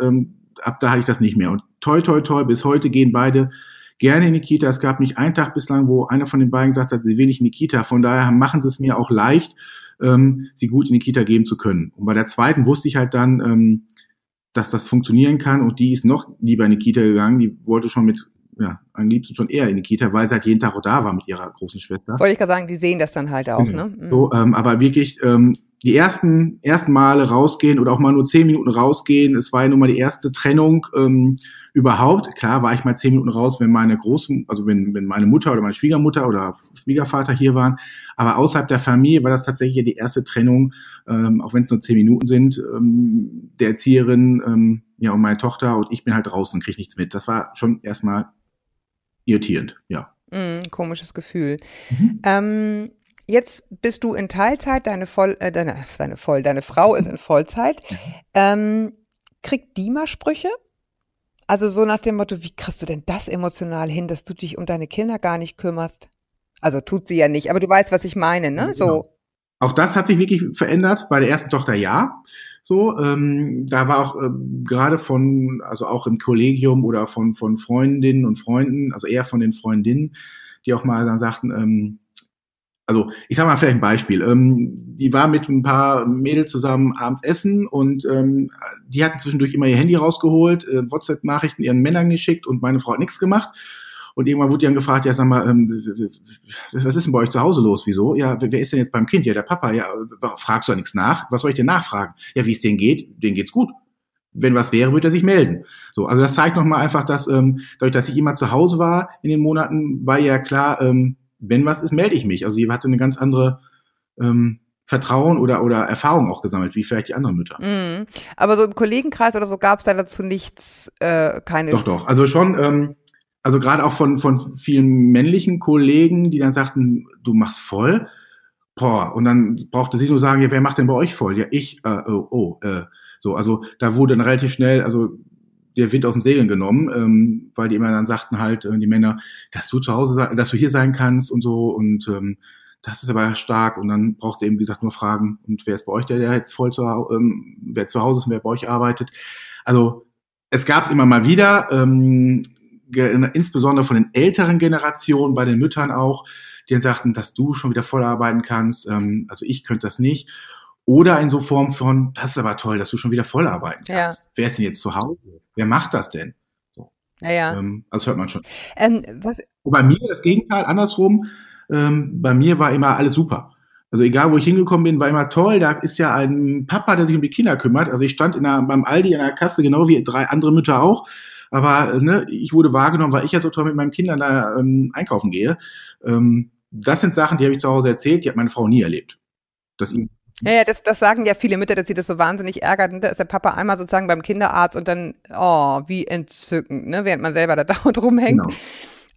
ab da hatte ich das nicht mehr. Und toi, toi, toi, bis heute gehen beide gerne in die Kita. Es gab nicht einen Tag bislang, wo einer von den beiden gesagt hat, sie will nicht in die Kita. Von daher machen sie es mir auch leicht, ähm, sie gut in die Kita geben zu können. Und bei der zweiten wusste ich halt dann, ähm, dass das funktionieren kann und die ist noch lieber in die Kita gegangen. Die wollte schon mit ja, am liebsten schon eher in die Kita, weil sie halt jeden Tag auch da war mit ihrer großen Schwester. Wollte ich gerade sagen, die sehen das dann halt auch, Genau. ne? Mhm. So, ähm, aber wirklich ähm, die ersten ersten Male rausgehen oder auch mal nur zehn Minuten rausgehen. Es war ja nun mal die erste Trennung ähm, überhaupt. Klar war ich mal zehn Minuten raus, wenn meine großen, also wenn, wenn meine Mutter oder meine Schwiegermutter oder Schwiegervater hier waren. Aber außerhalb der Familie war das tatsächlich die erste Trennung, ähm, auch wenn es nur zehn Minuten sind, ähm, der Erzieherin, ähm, ja und meine Tochter und ich bin halt draußen, krieg nichts mit. Das war schon erstmal irritierend, ja. Mm, komisches Gefühl. Mhm. Ähm, jetzt bist du in Teilzeit, deine voll, äh, deine, deine voll, deine Frau ist in Vollzeit. Ähm, kriegt die mal Sprüche? Also so nach dem Motto, wie kriegst du denn das emotional hin, dass du dich um deine Kinder gar nicht kümmerst? Also tut sie ja nicht, aber du weißt, was ich meine, ne? So. Genau. Auch das hat sich wirklich verändert. Bei der ersten Tochter ja. So, ähm, da war auch ähm, gerade von, also auch im Kollegium oder von von Freundinnen und Freunden, also eher von den Freundinnen, die auch mal dann sagten, ähm, also ich sag mal vielleicht ein Beispiel. Ähm, die war mit ein paar Mädels zusammen abends essen und ähm, die hatten zwischendurch immer ihr Handy rausgeholt, äh, WhatsApp-Nachrichten ihren Männern geschickt und meine Frau hat nichts gemacht. Und irgendwann wurde die dann gefragt, ja, sag mal, ähm, was ist denn bei euch zu Hause los? Wieso? Ja, wer ist denn jetzt beim Kind? Ja, der Papa. Ja, fragst du da nichts nach? Was soll ich denn nachfragen? Ja, wie es denen geht? Denen geht's gut. Wenn was wäre, würde er sich melden. So, also das zeigt nochmal einfach, dass ähm, dadurch, dass ich immer zu Hause war in den Monaten, war ja klar, ähm, wenn was ist, melde ich mich. Also sie hatte eine ganz andere ähm, Vertrauen oder oder Erfahrung auch gesammelt, wie vielleicht die anderen Mütter. Mm. Aber so im Kollegenkreis oder so gab es da dazu nichts, äh, keine. Doch, doch. Also schon, ähm, also gerade auch von, von vielen männlichen Kollegen, die dann sagten, du machst voll. Boah, und dann brauchte sie nur sagen, ja, wer macht denn bei euch voll? Ja, ich, äh, oh, oh, äh, so, also da wurde dann relativ schnell, also der Wind aus den Segeln genommen, ähm, weil die immer dann sagten halt, äh, die Männer, dass du zu Hause dass du hier sein kannst und so und ähm, das ist aber stark und dann braucht sie eben, wie gesagt, nur fragen, und wer ist bei euch der, der jetzt voll zu, ähm, wer zu Hause ist und wer bei euch arbeitet. Also es gab es immer mal wieder, ähm, insbesondere von den älteren Generationen, bei den Müttern auch, die dann sagten, dass du schon wieder voll arbeiten kannst, ähm, also ich könnte das nicht. Oder in so Form von, das ist aber toll, dass du schon wieder voll arbeiten Ja. kannst. Wer ist denn jetzt zu Hause? Wer macht das denn? ja, ja. Ähm, das hört man schon. Ähm, bei mir das Gegenteil, andersrum. Ähm, bei mir war immer alles super. Also egal, wo ich hingekommen bin, war immer toll. Da ist ja ein Papa, der sich um die Kinder kümmert. Also ich stand in einer, beim Aldi an der Kasse, genau wie drei andere Mütter auch. Aber äh, ne, ich wurde wahrgenommen, weil ich ja so toll mit meinen Kindern da ähm, einkaufen gehe. Ähm, das sind Sachen, die habe ich zu Hause erzählt, die hat meine Frau nie erlebt. Das ihm ja, ja, das, das sagen ja viele Mütter, dass sie das so wahnsinnig ärgert. Und da ist der Papa einmal sozusagen beim Kinderarzt und dann, oh, wie entzückend, ne, während man selber da dauernd rumhängt. Genau.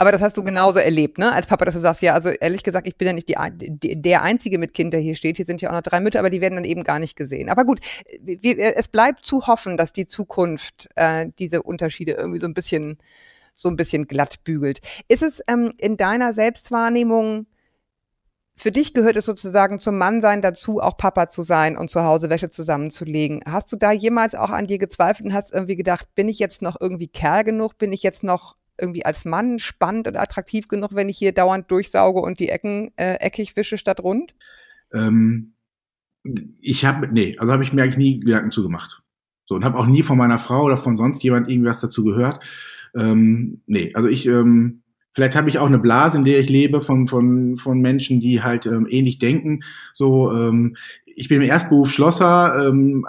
Aber das hast du genauso erlebt, ne? Als Papa, dass du sagst, ja, also ehrlich gesagt, ich bin ja nicht die, der Einzige mit Kind, der hier steht. Hier sind ja auch noch drei Mütter, aber die werden dann eben gar nicht gesehen. Aber gut, wir, es bleibt zu hoffen, dass die Zukunft äh, diese Unterschiede irgendwie so ein bisschen, so ein bisschen glatt bügelt. Ist es ähm, in deiner Selbstwahrnehmung für dich gehört es sozusagen zum Mannsein dazu, auch Papa zu sein und zu Hause Wäsche zusammenzulegen. Hast du da jemals auch an dir gezweifelt und hast irgendwie gedacht, bin ich jetzt noch irgendwie Kerl genug? Bin ich jetzt noch irgendwie als Mann spannend und attraktiv genug, wenn ich hier dauernd durchsauge und die Ecken äh, eckig wische statt rund? Ähm, ich habe, nee, also habe ich mir eigentlich nie Gedanken zugemacht. So, und habe auch nie von meiner Frau oder von sonst jemand irgendwas dazu gehört. Ähm, nee, also ich, ähm, vielleicht habe ich auch eine Blase, in der ich lebe, von, von, von Menschen, die halt ähm, ähnlich denken. So, ähm, ich bin im Erstberuf Schlosser, ähm,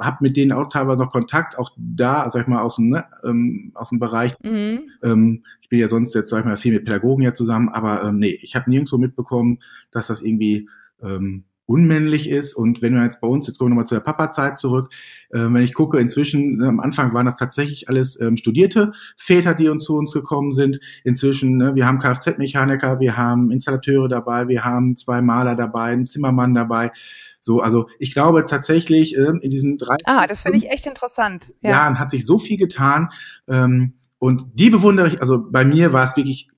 habe mit denen auch teilweise noch Kontakt, auch da, sag ich mal, aus dem, ne, ähm, aus dem Bereich Mhm. ähm, ich bin ja sonst jetzt, sag ich mal, viel mit Pädagogen ja zusammen, aber ähm, nee, ich habe nirgendwo mitbekommen, dass das irgendwie ähm, unmännlich ist. Und wenn wir jetzt bei uns, jetzt kommen wir nochmal zu der Papa-Zeit zurück, äh, wenn ich gucke, inzwischen, äh, am Anfang waren das tatsächlich alles ähm, studierte Väter, die uns zu uns gekommen sind. Inzwischen, ne, wir haben Kfz-Mechaniker, wir haben Installateure dabei, wir haben zwei Maler dabei, einen Zimmermann dabei. So, also ich glaube tatsächlich, ähm, in diesen drei Ah, das finde ich echt interessant. Ja. Jahren hat sich so viel getan. Ähm, und die bewundere ich, also bei mir war es wirklich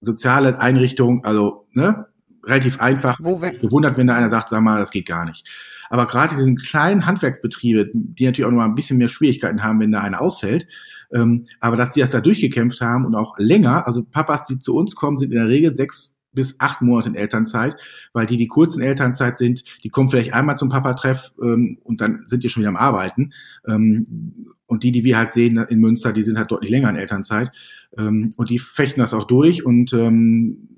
soziale Einrichtung, also ne, relativ einfach. Wo bewundert, wenn da einer sagt, sag mal, das geht gar nicht. Aber gerade diesen kleinen Handwerksbetriebe, die natürlich auch noch mal ein bisschen mehr Schwierigkeiten haben, wenn da einer ausfällt, ähm, aber dass die das da durchgekämpft haben und auch länger, also Papas, die zu uns kommen, sind in der Regel sechs bis acht Monate in Elternzeit, weil die, die kurz in Elternzeit sind, die kommen vielleicht einmal zum Papa-Treff ähm, und dann sind die schon wieder am Arbeiten. Ähm, und die, die wir halt sehen in Münster, die sind halt deutlich länger in Elternzeit. Ähm, und die fechten das auch durch und ähm,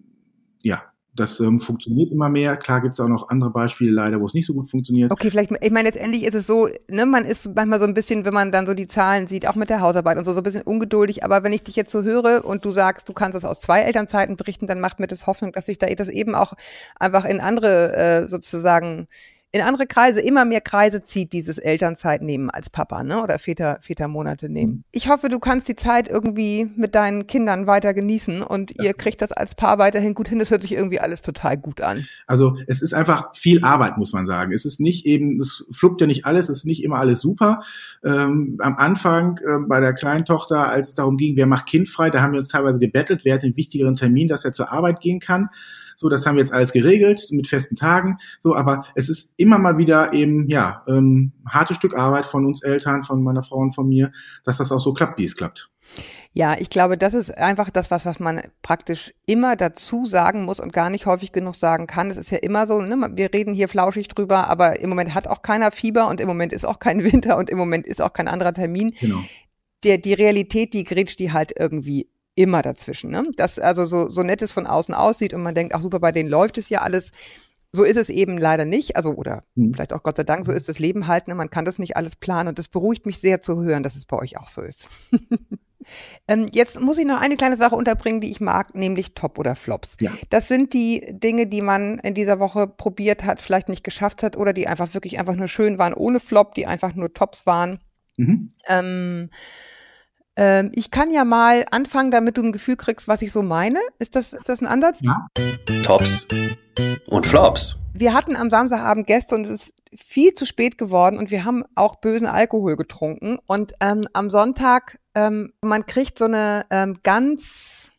ja, das ähm, funktioniert immer mehr. Klar gibt es auch noch andere Beispiele leider, wo es nicht so gut funktioniert. Okay, vielleicht, ich meine, letztendlich ist es so, ne, man ist manchmal so ein bisschen, wenn man dann so die Zahlen sieht, auch mit der Hausarbeit und so, so ein bisschen ungeduldig. Aber wenn ich dich jetzt so höre und du sagst, du kannst das aus zwei Elternzeiten berichten, dann macht mir das Hoffnung, dass sich da das eben auch einfach in andere äh, sozusagen in andere Kreise, immer mehr Kreise zieht dieses Elternzeit nehmen als Papa, ne? Oder Väter, Vätermonate nehmen. Ich hoffe, du kannst die Zeit irgendwie mit deinen Kindern weiter genießen und ihr kriegt das als Paar weiterhin gut hin. Das hört sich irgendwie alles total gut an. Also es ist einfach viel Arbeit, muss man sagen. Es ist nicht eben, es fluppt ja nicht alles, es ist nicht immer alles super. Ähm, am Anfang äh, bei der kleinen Tochter, als es darum ging, wer macht Kind frei, da haben wir uns teilweise gebettelt, wer hat den wichtigeren Termin, dass er zur Arbeit gehen kann. So, das haben wir jetzt alles geregelt mit festen Tagen. So, aber es ist immer mal wieder eben, ja, ähm, hartes Stück Arbeit von uns Eltern, von meiner Frau und von mir, dass das auch so klappt, wie es klappt. Ja, ich glaube, das ist einfach das, was, was man praktisch immer dazu sagen muss und gar nicht häufig genug sagen kann. Es ist ja immer so, ne, wir reden hier flauschig drüber, aber im Moment hat auch keiner Fieber und im Moment ist auch kein Winter und im Moment ist auch kein anderer Termin. Genau. Der, die Realität, die grätscht die halt irgendwie immer dazwischen. Ne? Das also so, so nett es von außen aussieht und man denkt, ach super, bei denen läuft es ja alles. So ist es eben leider nicht. Also, oder hm. vielleicht auch Gott sei Dank, so ist das Leben halt. Ne? Man kann das nicht alles planen und das beruhigt mich sehr zu hören, dass es bei euch auch so ist. ähm, jetzt muss ich noch eine kleine Sache unterbringen, die ich mag, nämlich Top oder Flops. Ja. Das sind die Dinge, die man in dieser Woche probiert hat, vielleicht nicht geschafft hat oder die einfach wirklich einfach nur schön waren ohne Flop, die einfach nur Tops waren. Mhm. Ähm, ähm, ich kann ja mal anfangen, damit du ein Gefühl kriegst, was ich so meine. Ist das, ist das ein Ansatz? Ja. Tops und Flops. Wir hatten am Samstagabend Gäste und es ist viel zu spät geworden und wir haben auch bösen Alkohol getrunken. Und ähm, am Sonntag, ähm, man kriegt so eine ähm, ganz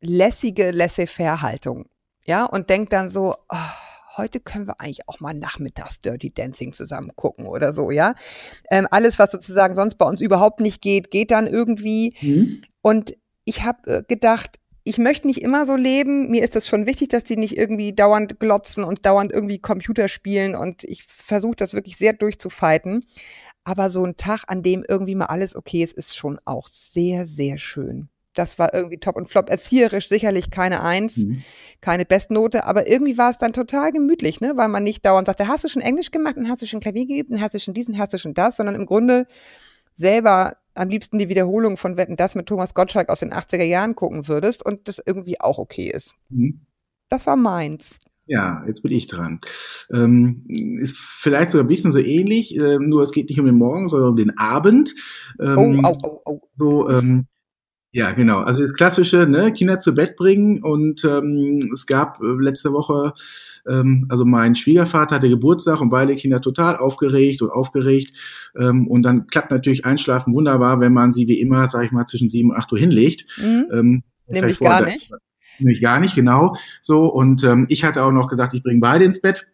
lässige Laissez-faire-Haltung. Ja, und denkt dann so, oh, heute können wir eigentlich auch mal nachmittags Dirty Dancing zusammen gucken oder so, ja. Ähm, alles, was sozusagen sonst bei uns überhaupt nicht geht, geht dann irgendwie. Mhm. Und ich habe äh, gedacht, ich möchte nicht immer so leben. Mir ist das schon wichtig, dass die nicht irgendwie dauernd glotzen und dauernd irgendwie Computer spielen. Und ich versuche das wirklich sehr durchzufeiten. Aber so ein Tag, an dem irgendwie mal alles okay ist, ist schon auch sehr, sehr schön das war irgendwie top und flop. Erzieherisch sicherlich keine Eins, mhm. keine Bestnote, aber irgendwie war es dann total gemütlich, ne? weil man nicht dauernd sagte, hast du schon Englisch gemacht und hast du schon Klavier geübt und hast du schon diesen, hast du schon das, sondern im Grunde selber am liebsten die Wiederholung von Wetten, das mit Thomas Gottschalk aus den 80er Jahren gucken würdest und das irgendwie auch okay ist. Mhm. Das war meins. Ja, jetzt bin ich dran. Ähm, ist vielleicht sogar ein bisschen so ähnlich, äh, nur es geht nicht um den Morgen, sondern um den Abend. Ähm, oh, oh, oh, oh. So, ähm, ja, genau. Also das klassische, ne, Kinder zu Bett bringen und ähm, es gab äh, letzte Woche, ähm, also mein Schwiegervater hatte Geburtstag und beide Kinder total aufgeregt und aufgeregt ähm, und dann klappt natürlich Einschlafen wunderbar, wenn man sie wie immer, sage ich mal, zwischen sieben und acht Uhr hinlegt. Mhm. Ähm, Nämlich gar nicht. Nämlich gar nicht, genau. So und ähm, ich hatte auch noch gesagt, ich bringe beide ins Bett.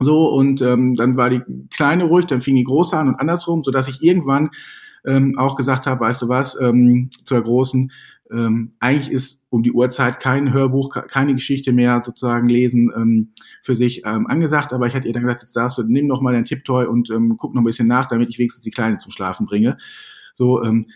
So und ähm, dann war die kleine ruhig, dann fing die große an und andersrum, so dass ich irgendwann ähm, auch gesagt habe, weißt du was, ähm, zur großen, ähm, eigentlich ist um die Uhrzeit kein Hörbuch, keine Geschichte mehr sozusagen lesen ähm, für sich ähm, angesagt, aber ich hatte ihr dann gesagt, jetzt darfst du, nimm noch mal dein Tipptoy und ähm, guck noch ein bisschen nach, damit ich wenigstens die Kleine zum Schlafen bringe. So, ähm,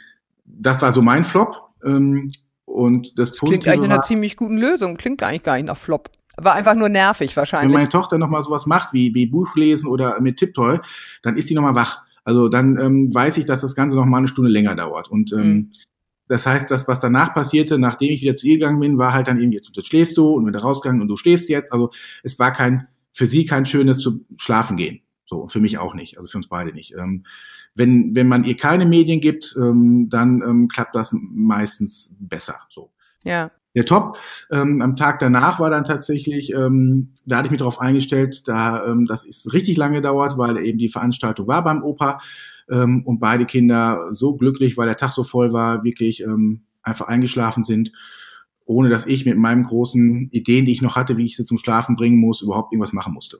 das war so mein Flop. Ähm, und das, das klingt eigentlich nach einer ziemlich guten Lösung, klingt eigentlich gar nicht nach Flop. War einfach nur nervig wahrscheinlich. Wenn meine Tochter noch mal sowas macht, wie, wie Buch lesen oder mit Tipptoy, dann ist sie noch mal wach. Also dann ähm, weiß ich, dass das Ganze noch mal eine Stunde länger dauert. Und ähm, mhm. das heißt, das, was danach passierte, nachdem ich wieder zu ihr gegangen bin, war halt dann eben, jetzt, jetzt schläfst du und wieder rausgegangen und du schläfst jetzt. Also es war kein, für sie kein schönes zu schlafen gehen. So, und für mich auch nicht, also für uns beide nicht. Ähm, wenn, wenn man ihr keine Medien gibt, ähm, dann ähm, klappt das meistens besser. So. Ja der Top. Ähm, am Tag danach war dann tatsächlich, ähm, da hatte ich mich darauf eingestellt, da ähm, das ist richtig lange dauert, weil eben die Veranstaltung war beim Opa. ähm, und beide Kinder so glücklich, weil der Tag so voll war, wirklich ähm, einfach eingeschlafen sind, ohne dass ich mit meinen großen Ideen, die ich noch hatte, wie ich sie zum Schlafen bringen muss, überhaupt irgendwas machen musste.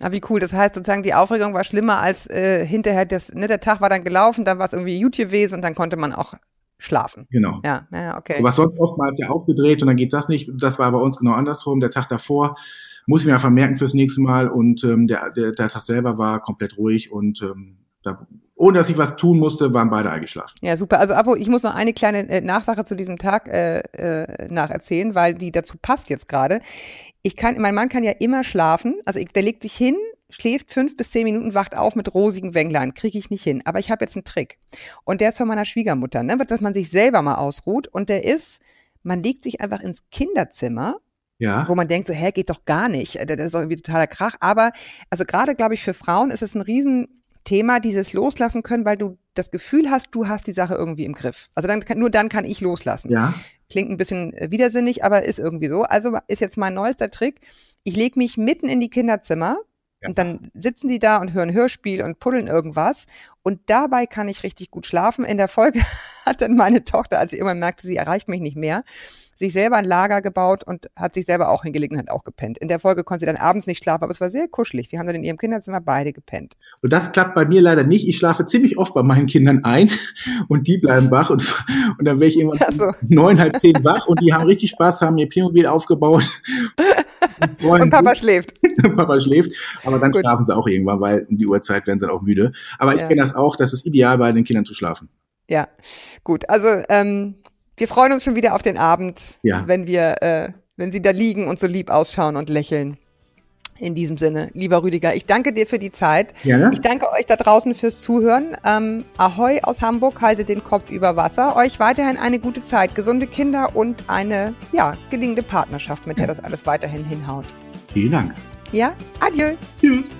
Ah, wie cool. Das heißt sozusagen, die Aufregung war schlimmer als äh, hinterher, das, ne, der Tag war dann gelaufen, dann war es irgendwie gut gewesen und dann konnte man auch schlafen. Genau. Ja, ja, okay. Was sonst oftmals ja aufgedreht und dann geht das nicht. Das war bei uns genau andersrum. Der Tag davor muss ich mir einfach merken fürs nächste Mal und ähm, der, der, der Tag selber war komplett ruhig und ähm, da, ohne dass ich was tun musste, waren beide eingeschlafen. Ja, super. Also Abo, ich muss noch eine kleine äh, Nachsache zu diesem Tag äh, äh, nacherzählen, weil die dazu passt jetzt gerade. Ich kann, mein Mann kann ja immer schlafen. Also ich, der legt sich hin, schläft fünf bis zehn Minuten, wacht auf mit rosigen Wänglein. Kriege ich nicht hin. Aber ich habe jetzt einen Trick. Und der ist von meiner Schwiegermutter, ne? dass man sich selber mal ausruht. Und der ist, man legt sich einfach ins Kinderzimmer Ja. wo man denkt, so, hä, geht doch gar nicht. Das ist doch irgendwie totaler Krach. Aber also gerade, glaube ich, für Frauen ist es ein Riesenthema, dieses Loslassen können, weil du das Gefühl hast, du hast die Sache irgendwie im Griff. Also dann kann, nur dann kann ich loslassen. Ja. Klingt ein bisschen äh, widersinnig, aber ist irgendwie so. Also ist jetzt mein neuester Trick. Ich lege mich mitten in die Kinderzimmer Und dann sitzen die da und hören Hörspiel und puddeln irgendwas. Und dabei kann ich richtig gut schlafen. In der Folge hat dann meine Tochter, als sie irgendwann merkte, sie erreicht mich nicht mehr, sich selber ein Lager gebaut und hat sich selber auch hingelegt und hat auch gepennt. In der Folge konnte sie dann abends nicht schlafen, aber es war sehr kuschelig. Wir haben dann in ihrem Kinderzimmer beide gepennt. Und das klappt bei mir leider nicht. Ich schlafe ziemlich oft bei meinen Kindern ein und die bleiben wach und, und dann werde ich irgendwann so. neun, halb zehn wach und die haben richtig Spaß, haben ihr Playmobil aufgebaut. freuen Und Papa sich. schläft. Papa schläft, aber dann Gut. schlafen sie auch irgendwann, weil um die Uhrzeit werden sie dann auch müde. Aber ich Ja. kenne das auch, das ist ideal, bei den Kindern zu schlafen. Ja, gut. Also ähm, wir freuen uns schon wieder auf den Abend, Ja. wenn wir, äh, wenn Sie da liegen und so lieb ausschauen und lächeln. In diesem Sinne, lieber Rüdiger, ich danke dir für die Zeit. Gerne. Ich danke euch da draußen fürs Zuhören. Ähm, Ahoi aus Hamburg, haltet den Kopf über Wasser. Euch weiterhin eine gute Zeit, gesunde Kinder und eine, ja, gelingende Partnerschaft, mit der das alles weiterhin hinhaut. Vielen Dank. Ja, adieu. Tschüss.